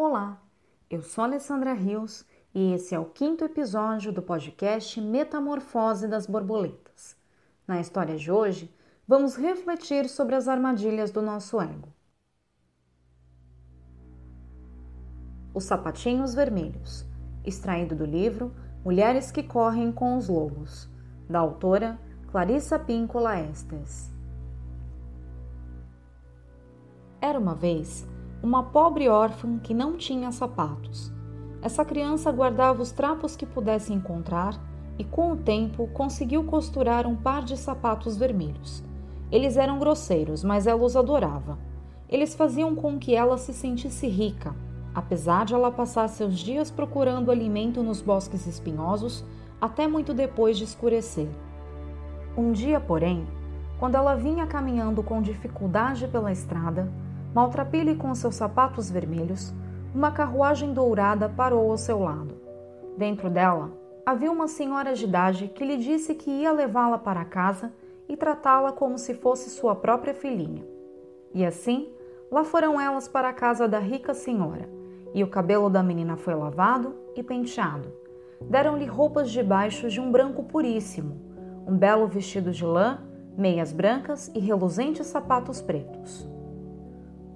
Olá, eu sou Alessandra Rios e esse é o quinto episódio do podcast Metamorfose das Borboletas. Na história de hoje, vamos refletir sobre as armadilhas do nosso ego. Os Sapatinhos Vermelhos, extraído do livro Mulheres que Correm com os Lobos, da autora Clarissa Píncola Estes. Era uma vez uma pobre órfã que não tinha sapatos. Essa criança guardava os trapos que pudesse encontrar e, com o tempo, conseguiu costurar um par de sapatos vermelhos. Eles eram grosseiros, mas ela os adorava. Eles faziam com que ela se sentisse rica, apesar de ela passar seus dias procurando alimento nos bosques espinhosos até muito depois de escurecer. Um dia, porém, quando ela vinha caminhando com dificuldade pela estrada, maltrapilhe com seus sapatos vermelhos, uma carruagem dourada parou ao seu lado. Dentro dela havia uma senhora de idade que lhe disse que ia levá-la para casa e tratá-la como se fosse sua própria filhinha. E assim, lá foram elas para a casa da rica senhora, e o cabelo da menina foi lavado e penteado. Deram-lhe roupas de baixo de um branco puríssimo, um belo vestido de lã, meias brancas e reluzentes sapatos pretos.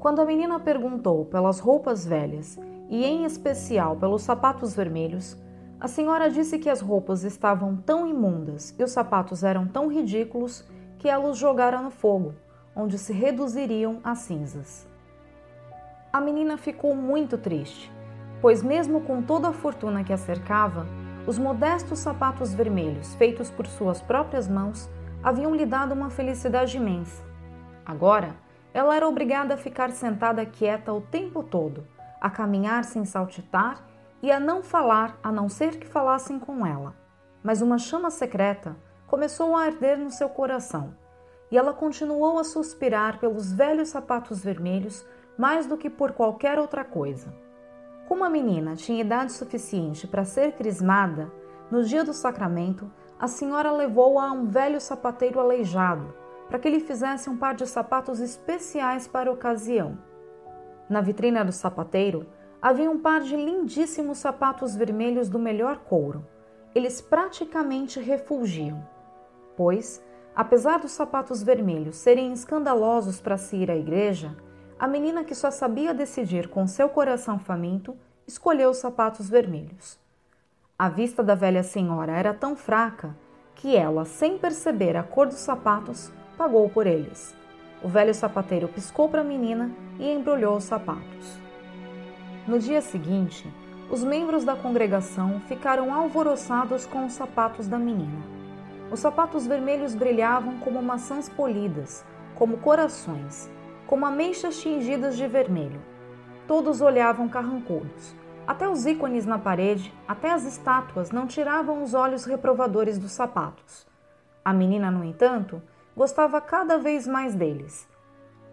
Quando a menina perguntou pelas roupas velhas e, em especial, pelos sapatos vermelhos, a senhora disse que as roupas estavam tão imundas e os sapatos eram tão ridículos que ela os jogara no fogo, onde se reduziriam a cinzas. A menina ficou muito triste, pois, mesmo com toda a fortuna que a cercava, os modestos sapatos vermelhos, feitos por suas próprias mãos, haviam lhe dado uma felicidade imensa. Agora, ela era obrigada a ficar sentada quieta o tempo todo, a caminhar sem saltitar e a não falar a não ser que falassem com ela. Mas uma chama secreta começou a arder no seu coração e ela continuou a suspirar pelos velhos sapatos vermelhos mais do que por qualquer outra coisa. Como a menina tinha idade suficiente para ser crismada, no dia do sacramento, a senhora levou-a a um velho sapateiro aleijado para que lhe fizesse um par de sapatos especiais para a ocasião. Na vitrina do sapateiro havia um par de lindíssimos sapatos vermelhos do melhor couro. Eles praticamente refulgiam, pois, apesar dos sapatos vermelhos serem escandalosos para se ir à igreja, a menina que só sabia decidir com seu coração faminto escolheu os sapatos vermelhos. A vista da velha senhora era tão fraca que ela, sem perceber a cor dos sapatos, pagou por eles. O velho sapateiro piscou para a menina e embrulhou os sapatos. No dia seguinte, os membros da congregação ficaram alvoroçados com os sapatos da menina. Os sapatos vermelhos brilhavam como maçãs polidas, como corações, como ameixas tingidas de vermelho. Todos olhavam carrancudos. Até os ícones na parede, até as estátuas não tiravam os olhos reprovadores dos sapatos. A menina, no entanto, gostava cada vez mais deles.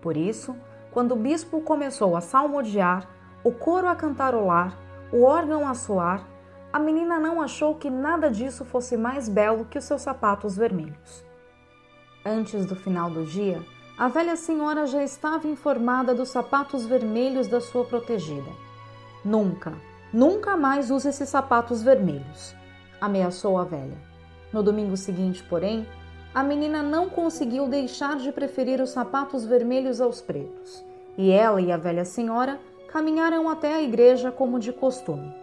Por isso, quando o bispo começou a salmodiar, o coro a cantarolar, o órgão a soar, a menina não achou que nada disso fosse mais belo que os seus sapatos vermelhos. Antes do final do dia, a velha senhora já estava informada dos sapatos vermelhos da sua protegida. Nunca, nunca mais use esses sapatos vermelhos, ameaçou a velha. No domingo seguinte, porém, a menina não conseguiu deixar de preferir os sapatos vermelhos aos pretos, e ela e a velha senhora caminharam até a igreja como de costume.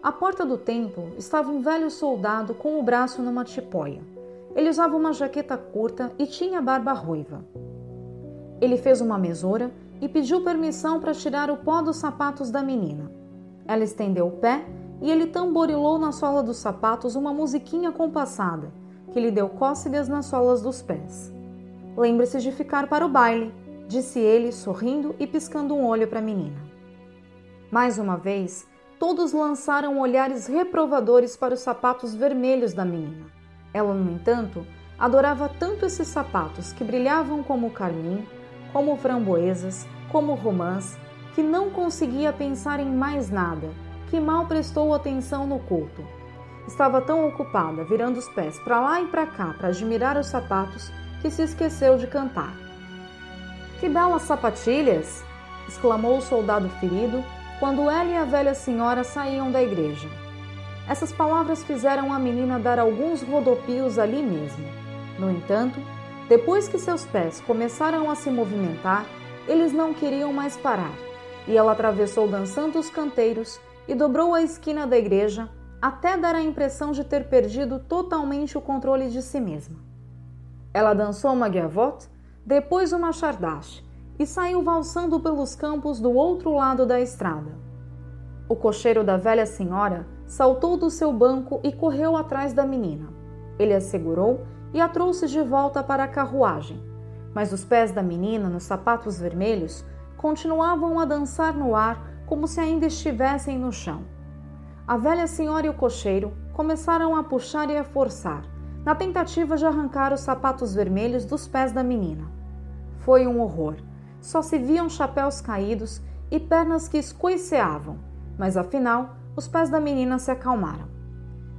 À porta do templo estava um velho soldado com o braço numa tipóia. Ele usava uma jaqueta curta e tinha barba ruiva. Ele fez uma mesura e pediu permissão para tirar o pó dos sapatos da menina. Ela estendeu o pé e ele tamborilou na sola dos sapatos uma musiquinha compassada que lhe deu cócegas nas solas dos pés. Lembre-se de ficar para o baile, disse ele, sorrindo e piscando um olho para a menina. Mais uma vez, todos lançaram olhares reprovadores para os sapatos vermelhos da menina. Ela, no entanto, adorava tanto esses sapatos que brilhavam como carmim, como framboesas, como romãs, que não conseguia pensar em mais nada, que mal prestou atenção no culto Estava tão ocupada virando os pés para lá e para cá para admirar os sapatos que se esqueceu de cantar. Que belas sapatilhas! exclamou o soldado ferido quando ela e a velha senhora saíam da igreja. Essas palavras fizeram a menina dar alguns rodopios ali mesmo. No entanto, depois que seus pés começaram a se movimentar, eles não queriam mais parar, e ela atravessou dançando os canteiros e dobrou a esquina da igreja até dar a impressão de ter perdido totalmente o controle de si mesma. Ela dançou uma gavotte, depois uma chardache e saiu valsando pelos campos do outro lado da estrada. O cocheiro da velha senhora saltou do seu banco e correu atrás da menina. Ele a segurou e a trouxe de volta para a carruagem, mas os pés da menina nos sapatos vermelhos continuavam a dançar no ar como se ainda estivessem no chão. A velha senhora e o cocheiro começaram a puxar e a forçar, na tentativa de arrancar os sapatos vermelhos dos pés da menina. Foi um horror. Só se viam chapéus caídos e pernas que escoiceavam, mas afinal os pés da menina se acalmaram.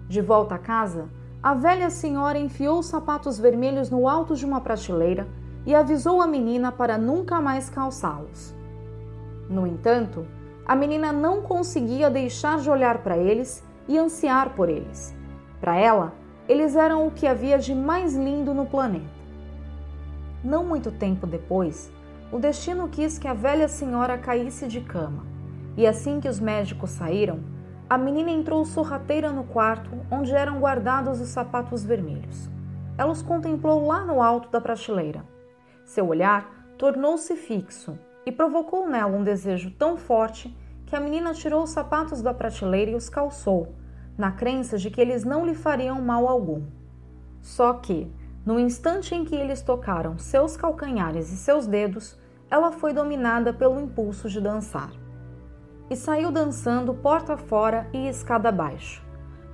De volta a casa, a velha senhora enfiou os sapatos vermelhos no alto de uma prateleira e avisou a menina para nunca mais calçá-los. No entanto, a menina não conseguia deixar de olhar para eles e ansiar por eles. Para ela, eles eram o que havia de mais lindo no planeta. Não muito tempo depois, o destino quis que a velha senhora caísse de cama, e assim que os médicos saíram, a menina entrou sorrateira no quarto onde eram guardados os sapatos vermelhos. Ela os contemplou lá no alto da prateleira. Seu olhar tornou-se fixo e provocou nela um desejo tão forte que a menina tirou os sapatos da prateleira e os calçou, na crença de que eles não lhe fariam mal algum. Só que, no instante em que eles tocaram seus calcanhares e seus dedos, ela foi dominada pelo impulso de dançar. E saiu dançando porta fora e escada abaixo.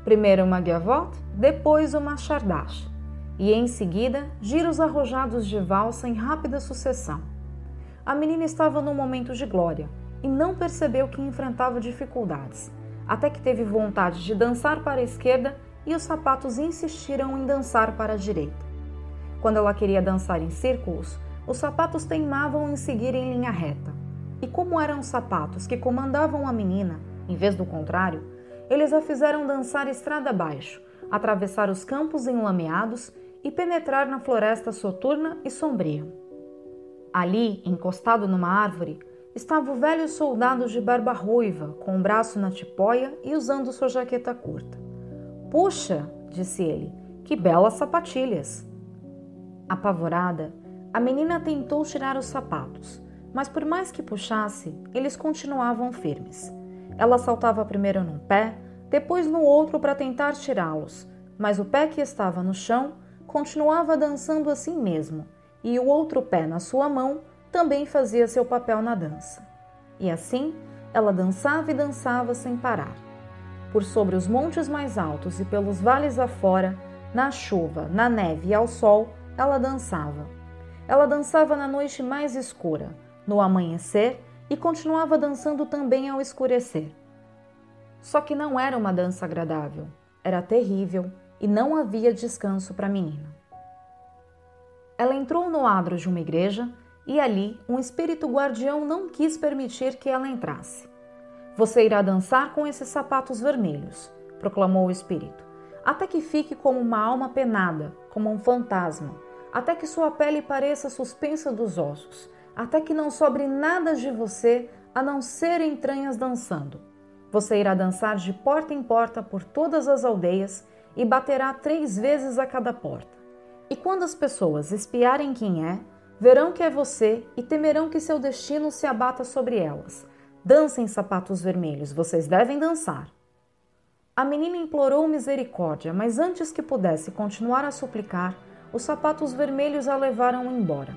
Primeiro uma gavotte, depois uma chardache, e em seguida giros arrojados de valsa em rápida sucessão. A menina estava num momento de glória e não percebeu que enfrentava dificuldades, até que teve vontade de dançar para a esquerda e os sapatos insistiram em dançar para a direita. Quando ela queria dançar em círculos, os sapatos teimavam em seguir em linha reta. E como eram sapatos que comandavam a menina, em vez do contrário, eles a fizeram dançar estrada abaixo, atravessar os campos enlameados e penetrar na floresta soturna e sombria. Ali, encostado numa árvore, estava o velho soldado de barba ruiva, com o um braço na tipóia e usando sua jaqueta curta. Puxa, disse ele, que belas sapatilhas! Apavorada, a menina tentou tirar os sapatos, mas por mais que puxasse, eles continuavam firmes. Ela saltava primeiro num pé, depois no outro para tentar tirá-los, mas o pé que estava no chão continuava dançando assim mesmo e o outro pé na sua mão também fazia seu papel na dança. E assim, ela dançava e dançava sem parar. Por sobre os montes mais altos e pelos vales afora, na chuva, na neve e ao sol, ela dançava. Ela dançava na noite mais escura, no amanhecer e continuava dançando também ao escurecer. Só que não era uma dança agradável, era terrível e não havia descanso para a menina. Ela entrou no adro de uma igreja e ali um espírito guardião não quis permitir que ela entrasse. Você irá dançar com esses sapatos vermelhos, proclamou o espírito, até que fique como uma alma penada, como um fantasma, até que sua pele pareça suspensa dos ossos, até que não sobre nada de você a não ser entranhas dançando. Você irá dançar de porta em porta por todas as aldeias e baterá três vezes a cada porta. Quando as pessoas espiarem quem é, verão que é você e temerão que seu destino se abata sobre elas. Dancem, sapatos vermelhos, vocês devem dançar. A menina implorou misericórdia, mas antes que pudesse continuar a suplicar, os sapatos vermelhos a levaram embora.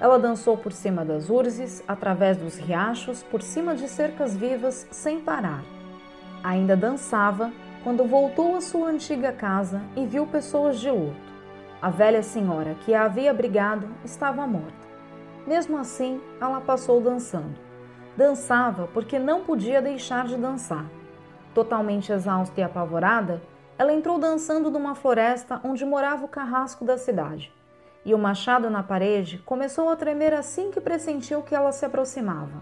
Ela dançou por cima das urzes, através dos riachos, por cima de cercas vivas, sem parar. Ainda dançava quando voltou à sua antiga casa e viu pessoas de luto. A velha senhora que a havia abrigado estava morta. Mesmo assim, ela passou dançando. Dançava porque não podia deixar de dançar. Totalmente exausta e apavorada, ela entrou dançando numa floresta onde morava o carrasco da cidade. E o machado na parede começou a tremer assim que pressentiu que ela se aproximava.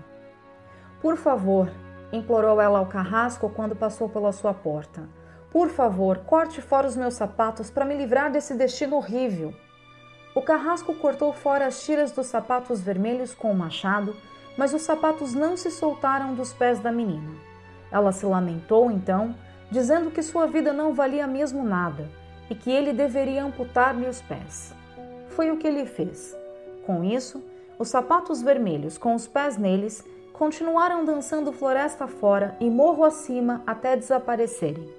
Por favor, implorou ela ao carrasco quando passou pela sua porta. Por favor, corte fora os meus sapatos para me livrar desse destino horrível. O carrasco cortou fora as tiras dos sapatos vermelhos com o machado, mas os sapatos não se soltaram dos pés da menina. Ela se lamentou então, dizendo que sua vida não valia mesmo nada e que ele deveria amputar-lhe os pés. Foi o que ele fez. Com isso, os sapatos vermelhos com os pés neles continuaram dançando floresta fora e morro acima até desaparecerem.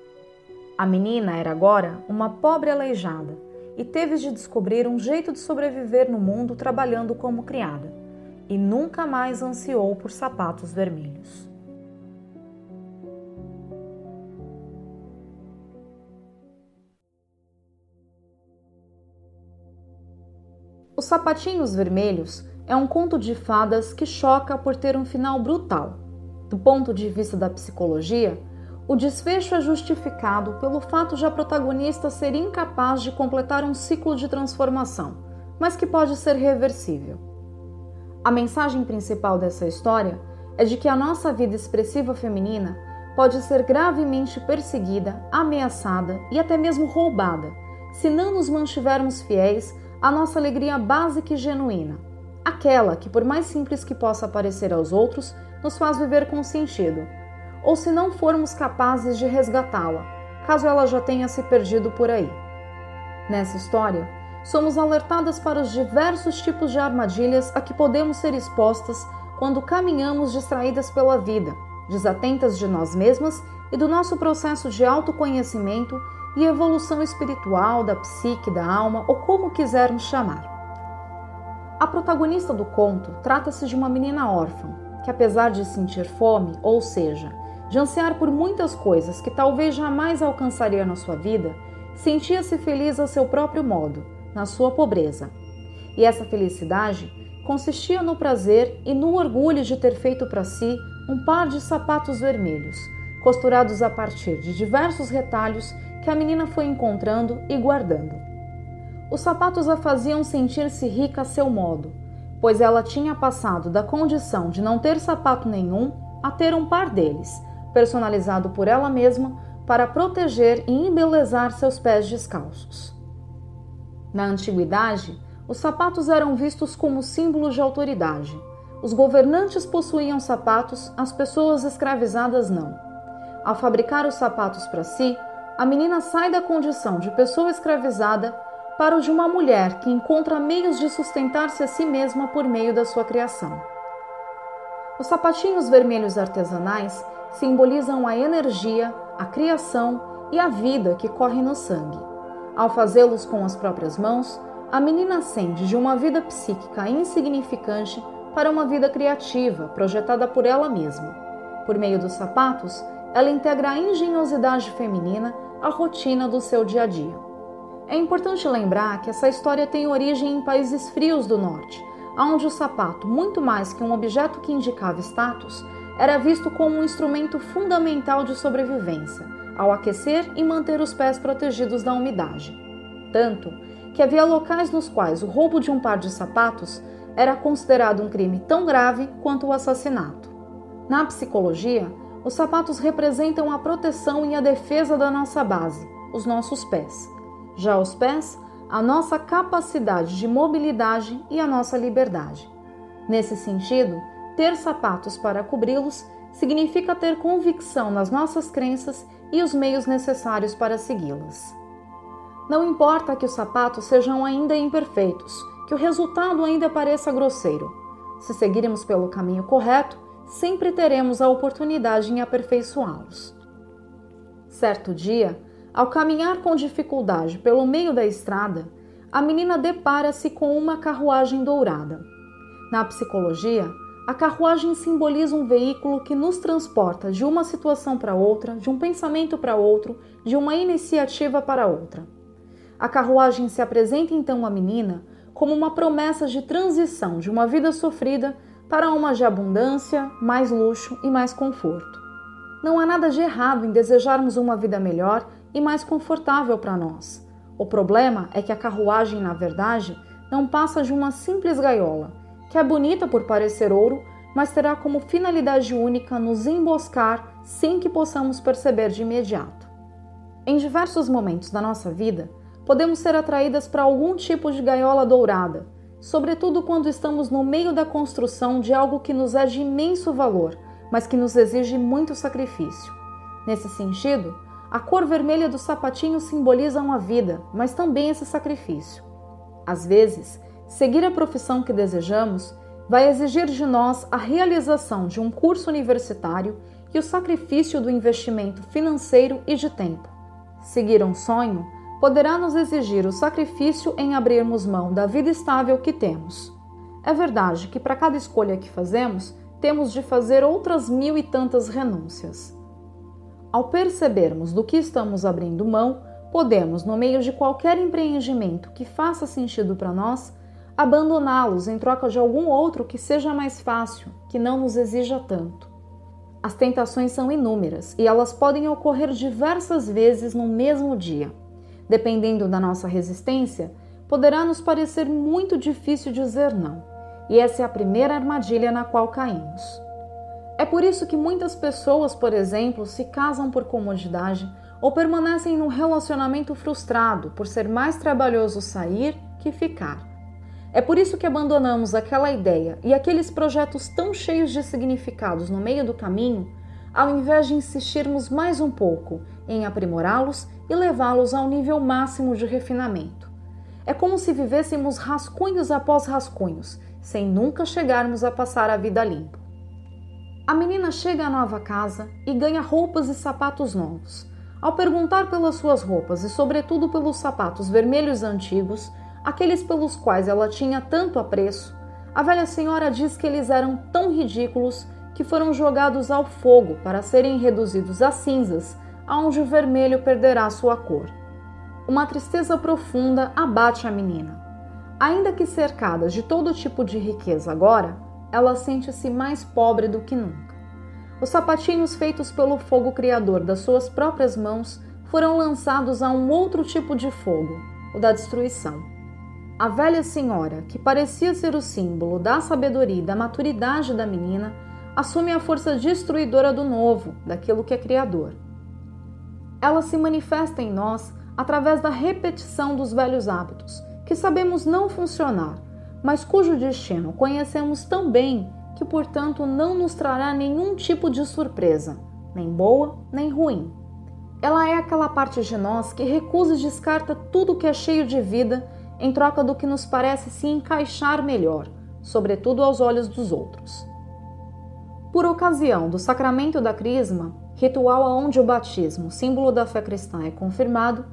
A menina era agora uma pobre aleijada e teve de descobrir um jeito de sobreviver no mundo trabalhando como criada, e nunca mais ansiou por sapatos vermelhos. Os Sapatinhos Vermelhos é um conto de fadas que choca por ter um final brutal. Do ponto de vista da psicologia, o desfecho é justificado pelo fato de a protagonista ser incapaz de completar um ciclo de transformação, mas que pode ser reversível. A mensagem principal dessa história é de que a nossa vida expressiva feminina pode ser gravemente perseguida, ameaçada e até mesmo roubada se não nos mantivermos fiéis à nossa alegria básica e genuína, aquela que, por mais simples que possa parecer aos outros, nos faz viver com sentido ou se não formos capazes de resgatá-la, caso ela já tenha se perdido por aí. Nessa história, somos alertadas para os diversos tipos de armadilhas a que podemos ser expostas quando caminhamos distraídas pela vida, desatentas de nós mesmas e do nosso processo de autoconhecimento e evolução espiritual da psique, da alma ou como quisermos chamar. A protagonista do conto trata-se de uma menina órfã que, apesar de sentir fome, ou seja, de ansiar por muitas coisas que talvez jamais alcançaria na sua vida, sentia-se feliz a seu próprio modo, na sua pobreza. E essa felicidade consistia no prazer e no orgulho de ter feito para si um par de sapatos vermelhos, costurados a partir de diversos retalhos que a menina foi encontrando e guardando. Os sapatos a faziam sentir-se rica a seu modo, pois ela tinha passado da condição de não ter sapato nenhum a ter um par deles, personalizado por ela mesma para proteger e embelezar seus pés descalços. Na antiguidade, os sapatos eram vistos como símbolos de autoridade. Os governantes possuíam sapatos, as pessoas escravizadas não. Ao fabricar os sapatos para si, a menina sai da condição de pessoa escravizada para o de uma mulher que encontra meios de sustentar-se a si mesma por meio da sua criação. Os sapatinhos vermelhos artesanais simbolizam a energia, a criação e a vida que corre no sangue. Ao fazê-los com as próprias mãos, a menina ascende de uma vida psíquica insignificante para uma vida criativa, projetada por ela mesma. Por meio dos sapatos, ela integra a engenhosidade feminina à rotina do seu dia a dia. É importante lembrar que essa história tem origem em países frios do norte, onde o sapato, muito mais que um objeto que indicava status, era visto como um instrumento fundamental de sobrevivência, ao aquecer e manter os pés protegidos da umidade. Tanto que havia locais nos quais o roubo de um par de sapatos era considerado um crime tão grave quanto o assassinato. Na psicologia, os sapatos representam a proteção e a defesa da nossa base, os nossos pés. Já os pés, a nossa capacidade de mobilidade e a nossa liberdade. Nesse sentido, ter sapatos para cobri-los significa ter convicção nas nossas crenças e os meios necessários para segui-las. Não importa que os sapatos sejam ainda imperfeitos, que o resultado ainda pareça grosseiro. Se seguirmos pelo caminho correto, sempre teremos a oportunidade em aperfeiçoá-los. Certo dia, ao caminhar com dificuldade pelo meio da estrada, a menina depara-se com uma carruagem dourada. Na psicologia, a carruagem simboliza um veículo que nos transporta de uma situação para outra, de um pensamento para outro, de uma iniciativa para outra. A carruagem se apresenta então à menina como uma promessa de transição de uma vida sofrida para uma de abundância, mais luxo e mais conforto. Não há nada de errado em desejarmos uma vida melhor e mais confortável para nós. O problema é que a carruagem, na verdade, não passa de uma simples gaiola que é bonita por parecer ouro, mas terá como finalidade única nos emboscar sem que possamos perceber de imediato. Em diversos momentos da nossa vida, podemos ser atraídas para algum tipo de gaiola dourada, sobretudo quando estamos no meio da construção de algo que nos é de imenso valor, mas que nos exige muito sacrifício. Nesse sentido, a cor vermelha do sapatinho simboliza uma vida, mas também esse sacrifício. Às vezes, seguir a profissão que desejamos vai exigir de nós a realização de um curso universitário e o sacrifício do investimento financeiro e de tempo. Seguir um sonho poderá nos exigir o sacrifício em abrirmos mão da vida estável que temos. É verdade que para cada escolha que fazemos, temos de fazer outras mil e tantas renúncias. Ao percebermos do que estamos abrindo mão, podemos, no meio de qualquer empreendimento que faça sentido para nós, abandoná-los em troca de algum outro que seja mais fácil, que não nos exija tanto. As tentações são inúmeras e elas podem ocorrer diversas vezes no mesmo dia. Dependendo da nossa resistência, poderá nos parecer muito difícil dizer não, e essa é a primeira armadilha na qual caímos. É por isso que muitas pessoas, por exemplo, se casam por comodidade ou permanecem num relacionamento frustrado por ser mais trabalhoso sair que ficar. É por isso que abandonamos aquela ideia e aqueles projetos tão cheios de significados no meio do caminho, ao invés de insistirmos mais um pouco em aprimorá-los e levá-los ao nível máximo de refinamento. É como se vivêssemos rascunhos após rascunhos, sem nunca chegarmos a passar a vida limpo. A menina chega à nova casa e ganha roupas e sapatos novos. Ao perguntar pelas suas roupas e, sobretudo, pelos sapatos vermelhos antigos, aqueles pelos quais ela tinha tanto apreço, a velha senhora diz que eles eram tão ridículos que foram jogados ao fogo para serem reduzidos a cinzas, aonde o vermelho perderá sua cor. Uma tristeza profunda abate a menina. Ainda que cercada de todo tipo de riqueza agora, ela sente-se mais pobre do que nunca. Os sapatinhos feitos pelo fogo criador das suas próprias mãos foram lançados a um outro tipo de fogo, o da destruição. A velha senhora, que parecia ser o símbolo da sabedoria e da maturidade da menina, assume a força destruidora do novo, daquilo que é criador. Ela se manifesta em nós através da repetição dos velhos hábitos, que sabemos não funcionar, mas cujo destino conhecemos tão bem que, portanto, não nos trará nenhum tipo de surpresa, nem boa nem ruim. Ela é aquela parte de nós que recusa e descarta tudo que é cheio de vida em troca do que nos parece se encaixar melhor, sobretudo aos olhos dos outros. Por ocasião do sacramento da Crisma, ritual aonde o batismo, símbolo da fé cristã, é confirmado,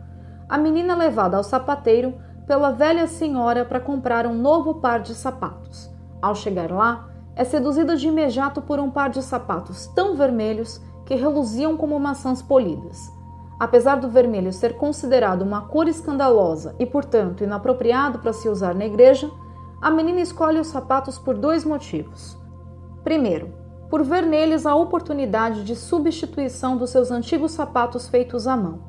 a menina é levada ao sapateiro pela velha senhora para comprar um novo par de sapatos. Ao chegar lá, é seduzida de imediato por um par de sapatos tão vermelhos que reluziam como maçãs polidas. Apesar do vermelho ser considerado uma cor escandalosa e, portanto, inapropriado para se usar na igreja, a menina escolhe os sapatos por dois motivos. Primeiro, por ver neles a oportunidade de substituição dos seus antigos sapatos feitos à mão.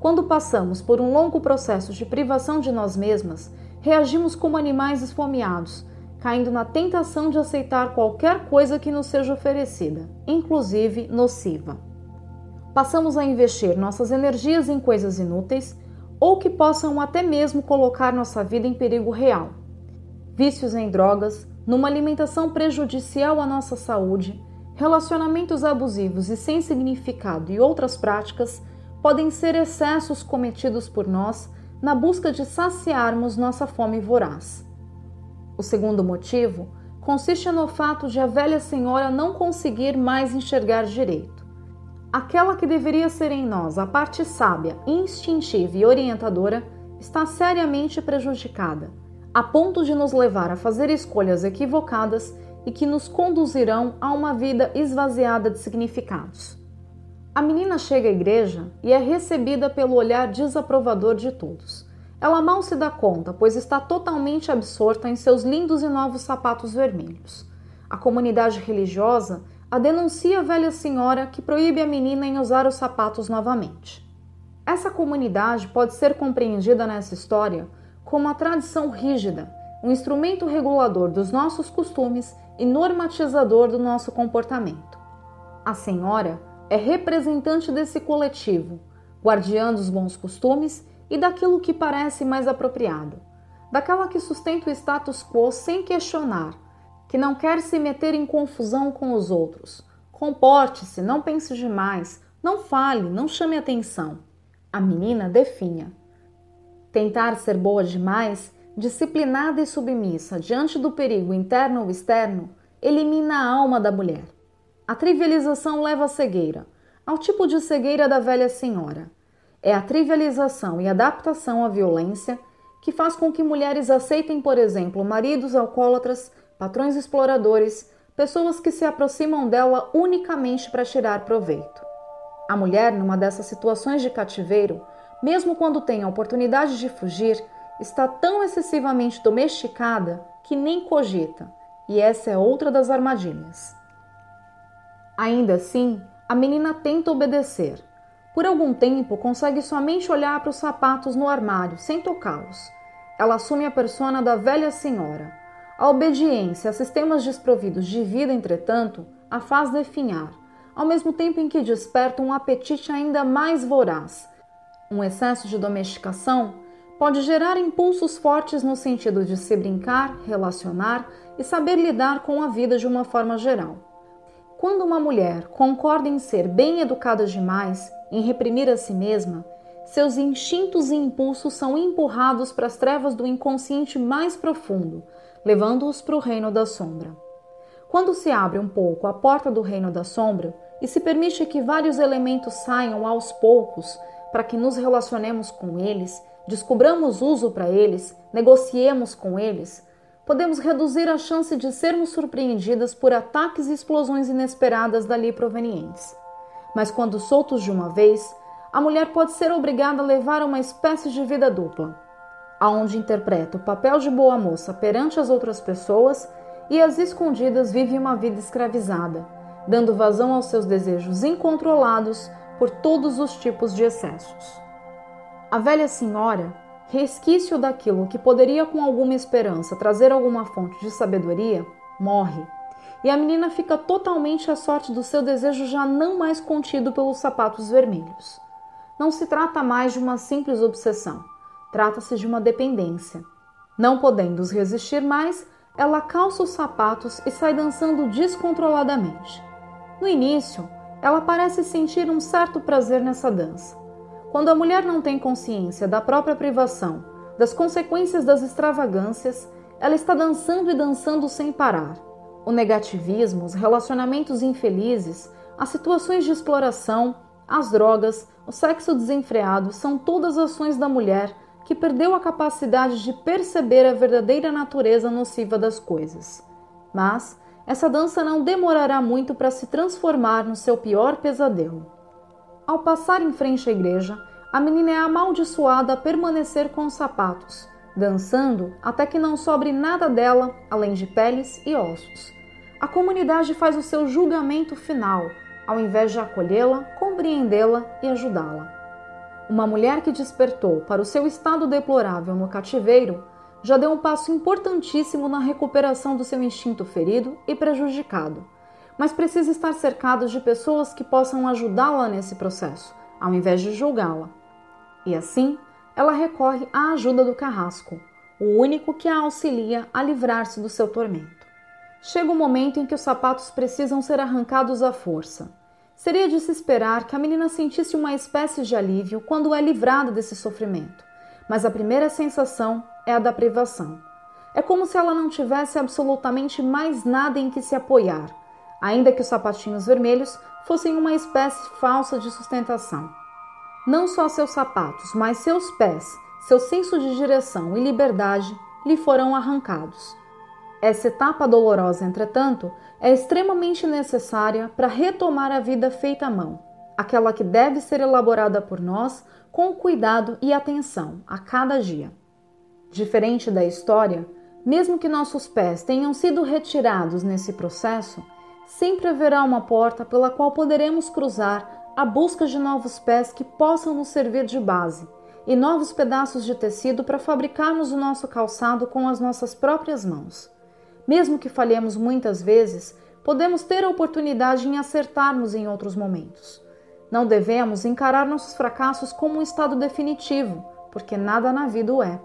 Quando passamos por um longo processo de privação de nós mesmas, reagimos como animais esfomeados, caindo na tentação de aceitar qualquer coisa que nos seja oferecida, inclusive nociva passamos a investir nossas energias em coisas inúteis ou que possam até mesmo colocar nossa vida em perigo real. Vícios em drogas, numa alimentação prejudicial à nossa saúde, relacionamentos abusivos e sem significado e outras práticas podem ser excessos cometidos por nós na busca de saciarmos nossa fome voraz. O segundo motivo consiste no fato de a velha senhora não conseguir mais enxergar direito. Aquela que deveria ser em nós a parte sábia, instintiva e orientadora está seriamente prejudicada, a ponto de nos levar a fazer escolhas equivocadas e que nos conduzirão a uma vida esvaziada de significados. A menina chega à igreja e é recebida pelo olhar desaprovador de todos. Ela mal se dá conta, pois está totalmente absorta em seus lindos e novos sapatos vermelhos. A comunidade religiosa a denuncia a velha senhora que proíbe a menina em usar os sapatos novamente. Essa comunidade pode ser compreendida nessa história como uma tradição rígida, um instrumento regulador dos nossos costumes e normatizador do nosso comportamento. A senhora é representante desse coletivo, guardiã dos bons costumes e daquilo que parece mais apropriado, daquela que sustenta o status quo sem questionar, que não quer se meter em confusão com os outros. Comporte-se, não pense demais, não fale, não chame atenção. A menina definha. Tentar ser boa demais, disciplinada e submissa diante do perigo interno ou externo, elimina a alma da mulher. A trivialização leva à cegueira, ao tipo de cegueira da velha senhora. É a trivialização e adaptação à violência que faz com que mulheres aceitem, por exemplo, maridos alcoólatras, patrões exploradores, pessoas que se aproximam dela unicamente para tirar proveito. A mulher, numa dessas situações de cativeiro, mesmo quando tem a oportunidade de fugir, está tão excessivamente domesticada que nem cogita, e essa é outra das armadilhas. Ainda assim, a menina tenta obedecer. Por algum tempo, consegue somente olhar para os sapatos no armário, sem tocá-los. Ela assume a persona da velha senhora. A obediência a sistemas desprovidos de vida, entretanto, a faz definhar, ao mesmo tempo em que desperta um apetite ainda mais voraz. Um excesso de domesticação pode gerar impulsos fortes no sentido de se brincar, relacionar e saber lidar com a vida de uma forma geral. Quando uma mulher concorda em ser bem educada demais, em reprimir a si mesma, seus instintos e impulsos são empurrados para as trevas do inconsciente mais profundo, levando-os para o reino da sombra. Quando se abre um pouco a porta do reino da sombra, e se permite que vários elementos saiam aos poucos para que nos relacionemos com eles, descubramos uso para eles, negociemos com eles, podemos reduzir a chance de sermos surpreendidas por ataques e explosões inesperadas dali provenientes. Mas quando soltos de uma vez, a mulher pode ser obrigada a levar uma espécie de vida dupla, aonde interpreta o papel de boa moça perante as outras pessoas e às escondidas vive uma vida escravizada, dando vazão aos seus desejos incontrolados por todos os tipos de excessos. A velha senhora, resquício daquilo que poderia com alguma esperança trazer alguma fonte de sabedoria, morre, e a menina fica totalmente à sorte do seu desejo já não mais contido pelos sapatos vermelhos. Não se trata mais de uma simples obsessão, trata-se de uma dependência. Não podendo resistir mais, ela calça os sapatos e sai dançando descontroladamente. No início, ela parece sentir um certo prazer nessa dança. Quando a mulher não tem consciência da própria privação, das consequências das extravagâncias, ela está dançando e dançando sem parar. O negativismo, os relacionamentos infelizes, as situações de exploração, as drogas, o sexo desenfreado são todas ações da mulher que perdeu a capacidade de perceber a verdadeira natureza nociva das coisas. Mas essa dança não demorará muito para se transformar no seu pior pesadelo. Ao passar em frente à igreja, a menina é amaldiçoada a permanecer com os sapatos, dançando até que não sobre nada dela além de peles e ossos. A comunidade faz o seu julgamento final, ao invés de acolhê-la, compreendê-la e ajudá-la. Uma mulher que despertou para o seu estado deplorável no cativeiro já deu um passo importantíssimo na recuperação do seu instinto ferido e prejudicado, mas precisa estar cercado de pessoas que possam ajudá-la nesse processo, ao invés de julgá-la. E assim, ela recorre à ajuda do carrasco, o único que a auxilia a livrar-se do seu tormento. Chega o momento em que os sapatos precisam ser arrancados à força. Seria de se esperar que a menina sentisse uma espécie de alívio quando é livrada desse sofrimento, mas a primeira sensação é a da privação. É como se ela não tivesse absolutamente mais nada em que se apoiar, ainda que os sapatinhos vermelhos fossem uma espécie falsa de sustentação. Não só seus sapatos, mas seus pés, seu senso de direção e liberdade lhe foram arrancados. Essa etapa dolorosa, entretanto, é extremamente necessária para retomar a vida feita à mão, aquela que deve ser elaborada por nós com cuidado e atenção a cada dia. Diferente da história, mesmo que nossos pés tenham sido retirados nesse processo, sempre haverá uma porta pela qual poderemos cruzar à busca de novos pés que possam nos servir de base e novos pedaços de tecido para fabricarmos o nosso calçado com as nossas próprias mãos. Mesmo que falhemos muitas vezes, podemos ter a oportunidade em acertarmos em outros momentos. Não devemos encarar nossos fracassos como um estado definitivo, porque nada na vida o é.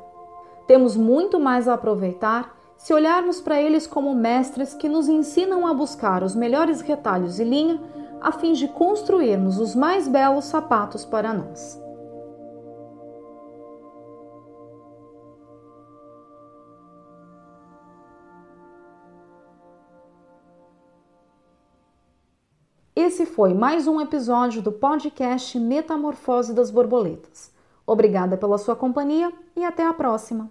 Temos muito mais a aproveitar se olharmos para eles como mestres que nos ensinam a buscar os melhores retalhos e linha a fim de construirmos os mais belos sapatos para nós. Esse foi mais um episódio do podcast Metamorfose das Borboletas. Obrigada pela sua companhia e até a próxima!